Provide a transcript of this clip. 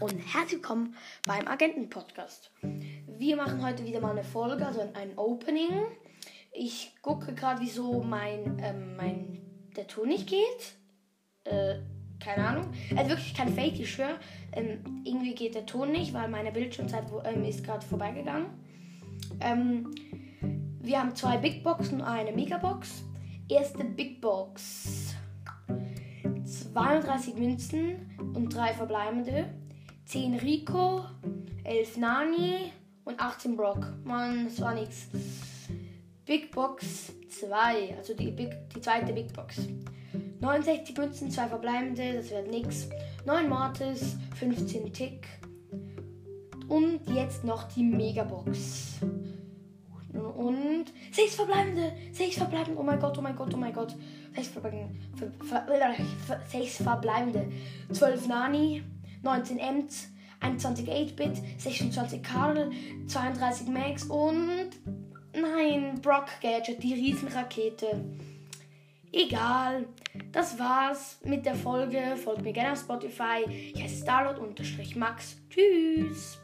und herzlich willkommen beim Agenten-Podcast. Wir machen heute wieder mal eine Folge, also ein Opening. Ich gucke gerade, wieso mein, ähm, mein, der Ton nicht geht. Äh, keine Ahnung. Also wirklich kein Fake, ich schwöre. Ähm, irgendwie geht der Ton nicht, weil meine Bildschirmzeit ähm, ist gerade vorbeigegangen. Ähm, wir haben zwei Big Boxen und eine Megabox. Erste Big Box. 32 Münzen und 3 verbleibende. 10 Rico, 11 Nani und 18 Brock. Mann, das war nix. Big Box 2, also die, Big, die zweite Big Box. 69 Münzen, 2 verbleibende, das wird nix. 9 Mortis, 15 Tick. Und jetzt noch die Megabox. Und 6 verbleibende, 6 verbleibende, oh mein Gott, oh mein Gott, oh mein Gott. 6 verbleibende, 6 verbleibende. 12 Nani, 19 Ems, 21 8-Bit, 26 Karl, 32 Max und nein, Brock Gadget, die Riesenrakete. Egal, das war's mit der Folge. Folgt mir gerne auf Spotify. Ich heiße Starlord-Max. Tschüss.